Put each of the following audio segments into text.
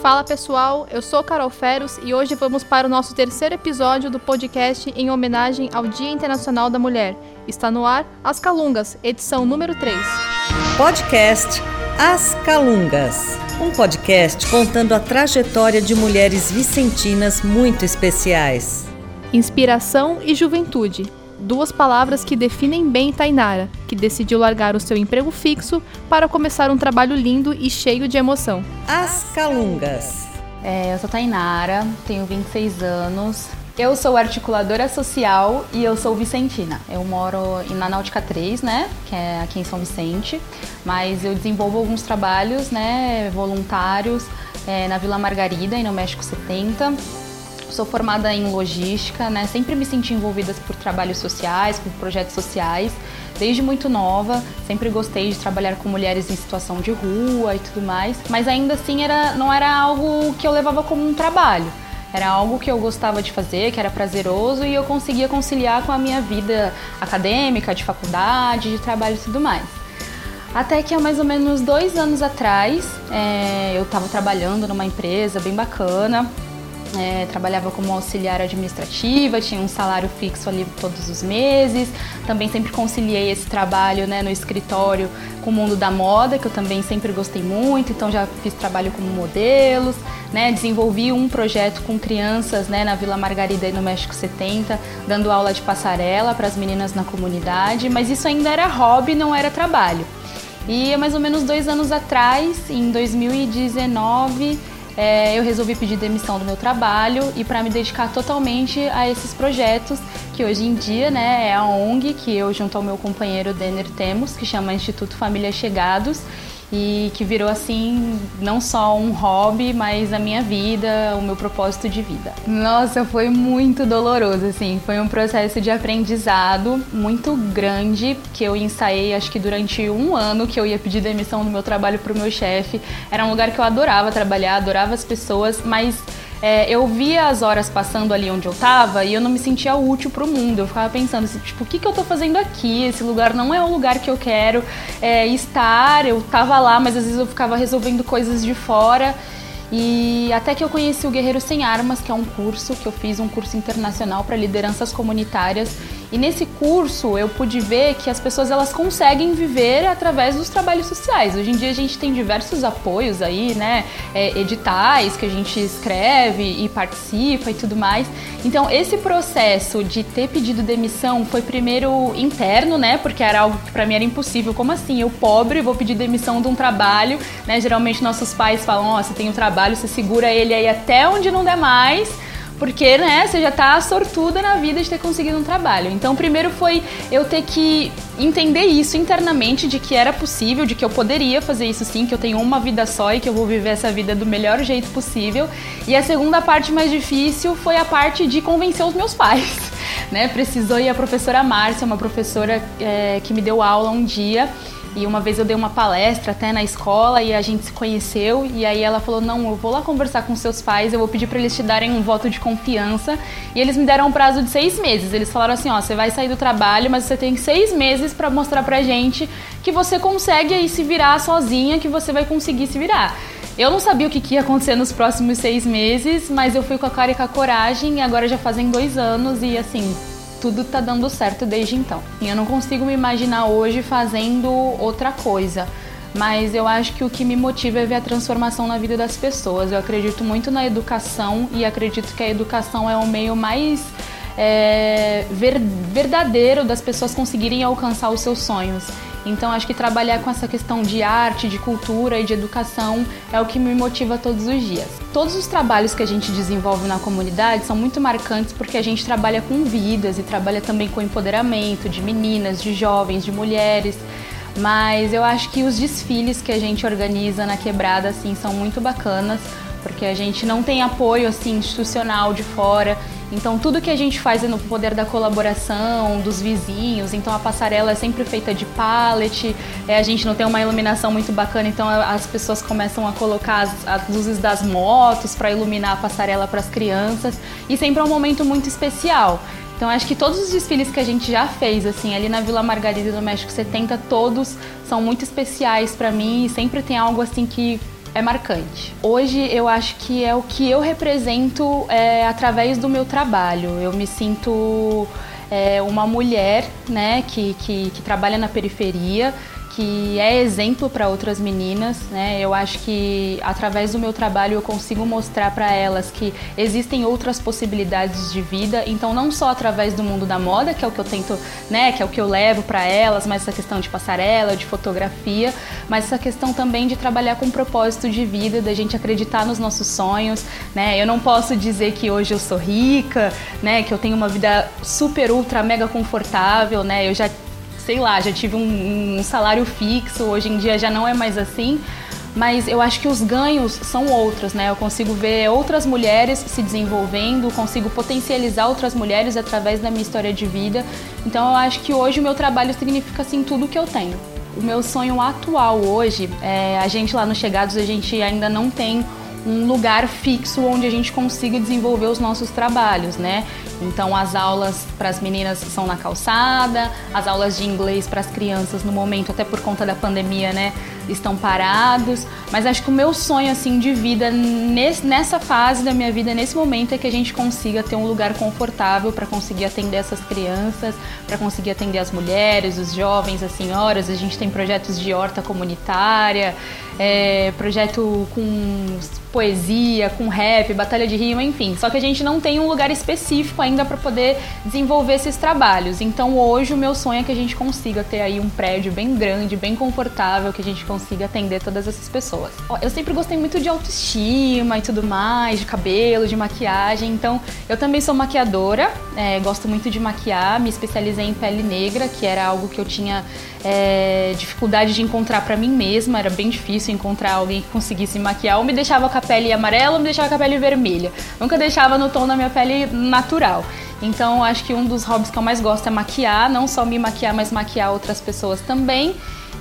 Fala pessoal, eu sou Carol Feros e hoje vamos para o nosso terceiro episódio do podcast em homenagem ao Dia Internacional da Mulher. Está no ar As Calungas, edição número 3. Podcast As Calungas. Um podcast contando a trajetória de mulheres vicentinas muito especiais. Inspiração e juventude. Duas palavras que definem bem Tainara, que decidiu largar o seu emprego fixo para começar um trabalho lindo e cheio de emoção. As Calungas. É, eu sou Tainara, tenho 26 anos. Eu sou articuladora social e eu sou vicentina. Eu moro na Náutica 3, né, que é aqui em São Vicente, mas eu desenvolvo alguns trabalhos, né, voluntários é, na Vila Margarida e no México 70 Sou formada em logística, né? Sempre me senti envolvida por trabalhos sociais, por projetos sociais, desde muito nova. Sempre gostei de trabalhar com mulheres em situação de rua e tudo mais. Mas ainda assim era, não era algo que eu levava como um trabalho. Era algo que eu gostava de fazer, que era prazeroso e eu conseguia conciliar com a minha vida acadêmica, de faculdade, de trabalho e tudo mais. Até que há mais ou menos dois anos atrás, é, eu estava trabalhando numa empresa bem bacana, é, trabalhava como auxiliar administrativa, tinha um salário fixo ali todos os meses. Também sempre conciliei esse trabalho né, no escritório com o mundo da moda, que eu também sempre gostei muito, então já fiz trabalho como modelos, né, desenvolvi um projeto com crianças né, na Vila Margarida e no México 70, dando aula de passarela para as meninas na comunidade, mas isso ainda era hobby, não era trabalho. E mais ou menos dois anos atrás, em 2019, é, eu resolvi pedir demissão do meu trabalho e para me dedicar totalmente a esses projetos que hoje em dia né, é a ONG que eu junto ao meu companheiro Denner temos, que chama Instituto Família Chegados e que virou assim não só um hobby, mas a minha vida, o meu propósito de vida. Nossa, foi muito doloroso assim, foi um processo de aprendizado muito grande que eu ensaiei acho que durante um ano que eu ia pedir demissão do meu trabalho para o meu chefe. Era um lugar que eu adorava trabalhar, adorava as pessoas, mas é, eu via as horas passando ali onde eu tava e eu não me sentia útil pro mundo. Eu ficava pensando assim, tipo, o que, que eu tô fazendo aqui? Esse lugar não é o lugar que eu quero é, estar. Eu tava lá, mas às vezes eu ficava resolvendo coisas de fora. E até que eu conheci o Guerreiro Sem Armas, que é um curso que eu fiz, um curso internacional para lideranças comunitárias. E nesse curso eu pude ver que as pessoas elas conseguem viver através dos trabalhos sociais. Hoje em dia a gente tem diversos apoios aí, né? É, editais que a gente escreve e participa e tudo mais. Então esse processo de ter pedido demissão foi primeiro interno, né? Porque era algo que para mim era impossível. Como assim? Eu pobre vou pedir demissão de um trabalho, né? Geralmente nossos pais falam: ó, oh, você tem um trabalho, você segura ele aí até onde não der mais porque, né, você já tá sortuda na vida de ter conseguido um trabalho. Então, primeiro foi eu ter que entender isso internamente, de que era possível, de que eu poderia fazer isso sim, que eu tenho uma vida só e que eu vou viver essa vida do melhor jeito possível. E a segunda parte mais difícil foi a parte de convencer os meus pais, né? Precisou ir a professora Márcia, uma professora é, que me deu aula um dia e uma vez eu dei uma palestra até na escola e a gente se conheceu e aí ela falou: "Não, eu vou lá conversar com seus pais, eu vou pedir para eles te darem um voto de confiança". E eles me deram um prazo de seis meses. Eles falaram assim: "Ó, você vai sair do trabalho, mas você tem seis meses para mostrar pra gente que você consegue aí se virar sozinha, que você vai conseguir se virar". Eu não sabia o que ia acontecer nos próximos seis meses, mas eu fui com a cara e com a coragem e agora já fazem dois anos e assim tudo tá dando certo desde então. E eu não consigo me imaginar hoje fazendo outra coisa. Mas eu acho que o que me motiva é ver a transformação na vida das pessoas. Eu acredito muito na educação e acredito que a educação é o meio mais é, ver, verdadeiro das pessoas conseguirem alcançar os seus sonhos. Então acho que trabalhar com essa questão de arte, de cultura e de educação é o que me motiva todos os dias. Todos os trabalhos que a gente desenvolve na comunidade são muito marcantes porque a gente trabalha com vidas e trabalha também com empoderamento de meninas, de jovens, de mulheres. Mas eu acho que os desfiles que a gente organiza na quebrada assim são muito bacanas, porque a gente não tem apoio assim institucional de fora. Então tudo que a gente faz é no poder da colaboração, dos vizinhos. Então a passarela é sempre feita de pallet, é, a gente não tem uma iluminação muito bacana, então as pessoas começam a colocar as, as luzes das motos para iluminar a passarela para as crianças. E sempre é um momento muito especial. Então acho que todos os desfiles que a gente já fez, assim, ali na Vila Margarida do México 70, todos são muito especiais para mim e sempre tem algo assim que é marcante. Hoje eu acho que é o que eu represento é, através do meu trabalho. Eu me sinto é, uma mulher né, que, que, que trabalha na periferia, que é exemplo para outras meninas, né? Eu acho que através do meu trabalho eu consigo mostrar para elas que existem outras possibilidades de vida. Então não só através do mundo da moda, que é o que eu tento, né, que é o que eu levo para elas, mas essa questão de passarela, de fotografia, mas essa questão também de trabalhar com propósito de vida, da gente acreditar nos nossos sonhos, né? Eu não posso dizer que hoje eu sou rica, né, que eu tenho uma vida super ultra mega confortável, né? Eu já sei lá, já tive um, um salário fixo, hoje em dia já não é mais assim, mas eu acho que os ganhos são outros, né? Eu consigo ver outras mulheres se desenvolvendo, consigo potencializar outras mulheres através da minha história de vida. Então eu acho que hoje o meu trabalho significa assim tudo que eu tenho. O meu sonho atual hoje, é, a gente lá no Chegados, a gente ainda não tem um lugar fixo onde a gente consiga desenvolver os nossos trabalhos, né? Então as aulas para as meninas são na calçada, as aulas de inglês para as crianças no momento, até por conta da pandemia, né, estão parados. Mas acho que o meu sonho assim de vida nesse, nessa fase da minha vida, nesse momento, é que a gente consiga ter um lugar confortável para conseguir atender essas crianças, para conseguir atender as mulheres, os jovens, as senhoras. A gente tem projetos de horta comunitária, é, projeto com poesia, com rap, batalha de rima, enfim. Só que a gente não tem um lugar específico ainda para poder desenvolver esses trabalhos. Então hoje o meu sonho é que a gente consiga ter aí um prédio bem grande, bem confortável, que a gente consiga atender todas essas pessoas. Eu sempre gostei muito de autoestima e tudo mais, de cabelo, de maquiagem. Então eu também sou maquiadora, é, gosto muito de maquiar, me especializei em pele negra, que era algo que eu tinha é, dificuldade de encontrar para mim mesma, era bem difícil encontrar alguém que conseguisse maquiar ou me deixava a pele amarela ou me deixava com a pele vermelha. Nunca deixava no tom da minha pele natural. Então, acho que um dos hobbies que eu mais gosto é maquiar, não só me maquiar, mas maquiar outras pessoas também.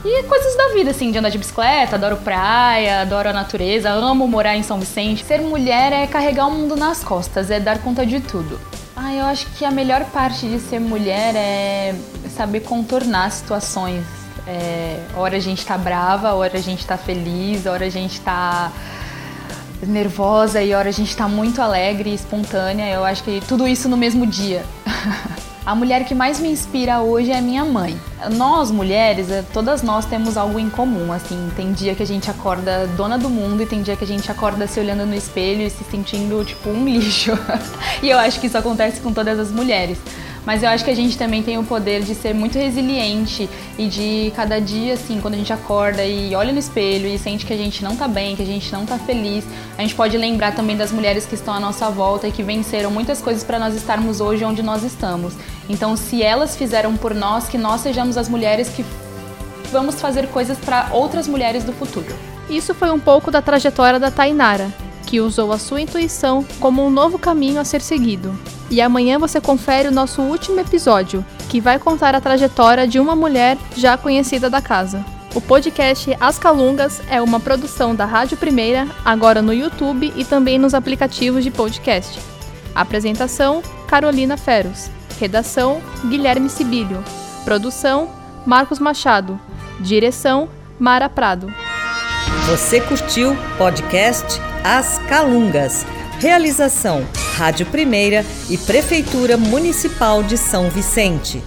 E coisas da vida, assim, de andar de bicicleta, adoro praia, adoro a natureza, amo morar em São Vicente. Ser mulher é carregar o mundo nas costas, é dar conta de tudo. Ah, eu acho que a melhor parte de ser mulher é saber contornar situações. É, hora a gente tá brava, hora a gente tá feliz, hora a gente tá nervosa e hora a gente tá muito alegre e espontânea. Eu acho que tudo isso no mesmo dia. a mulher que mais me inspira hoje é minha mãe. Nós mulheres, é, todas nós temos algo em comum, assim, tem dia que a gente acorda dona do mundo e tem dia que a gente acorda se olhando no espelho e se sentindo tipo um lixo. e eu acho que isso acontece com todas as mulheres. Mas eu acho que a gente também tem o poder de ser muito resiliente e de cada dia, assim, quando a gente acorda e olha no espelho e sente que a gente não tá bem, que a gente não tá feliz, a gente pode lembrar também das mulheres que estão à nossa volta e que venceram muitas coisas para nós estarmos hoje onde nós estamos. Então, se elas fizeram por nós, que nós sejamos as mulheres que vamos fazer coisas para outras mulheres do futuro. Isso foi um pouco da trajetória da Tainara, que usou a sua intuição como um novo caminho a ser seguido. E amanhã você confere o nosso último episódio, que vai contar a trajetória de uma mulher já conhecida da casa. O podcast As Calungas é uma produção da Rádio Primeira, agora no YouTube e também nos aplicativos de podcast. Apresentação: Carolina Feros. Redação: Guilherme Sibílio. Produção: Marcos Machado. Direção: Mara Prado. Você curtiu podcast As Calungas? Realização Rádio Primeira e Prefeitura Municipal de São Vicente.